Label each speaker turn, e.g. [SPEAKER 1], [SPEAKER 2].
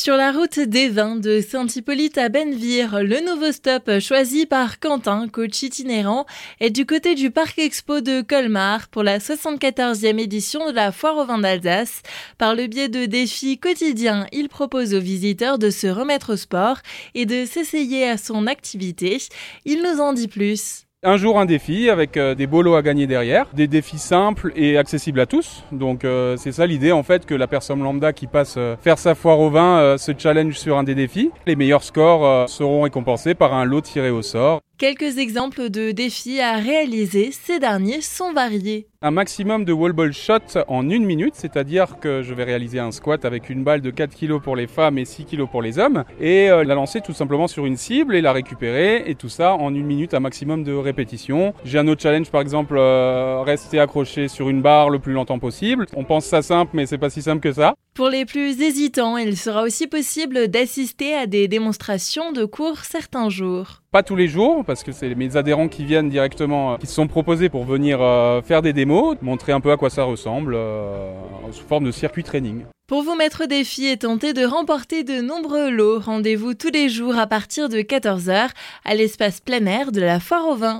[SPEAKER 1] Sur la route des vins de Saint-Hippolyte à Benvire, le nouveau stop choisi par Quentin, coach itinérant, est du côté du Parc Expo de Colmar pour la 74e édition de la Foire au vin d'Alsace. Par le biais de défis quotidiens, il propose aux visiteurs de se remettre au sport et de s'essayer à son activité. Il nous en dit plus.
[SPEAKER 2] Un jour un défi avec euh, des bolos à gagner derrière, des défis simples et accessibles à tous. Donc euh, c'est ça l'idée en fait que la personne lambda qui passe euh, faire sa foire au vin se challenge sur un des défis. Les meilleurs scores seront récompensés par un lot tiré au sort.
[SPEAKER 1] Quelques exemples de défis à réaliser, ces derniers sont variés.
[SPEAKER 2] Un maximum de wall ball shot en une minute, c'est-à-dire que je vais réaliser un squat avec une balle de 4 kg pour les femmes et 6 kg pour les hommes, et la lancer tout simplement sur une cible et la récupérer, et tout ça en une minute, un maximum de répétitions. J'ai un autre challenge par exemple, rester accroché sur une barre le plus longtemps possible. On pense ça simple, mais c'est pas si simple que ça.
[SPEAKER 1] Pour les plus hésitants, il sera aussi possible d'assister à des démonstrations de cours certains jours.
[SPEAKER 2] Pas tous les jours, parce que c'est mes adhérents qui viennent directement, euh, qui se sont proposés pour venir euh, faire des démos, montrer un peu à quoi ça ressemble, euh, sous forme de circuit training.
[SPEAKER 1] Pour vous mettre au défi et tenter de remporter de nombreux lots, rendez-vous tous les jours à partir de 14h à l'espace plein air de la Foire au Vin.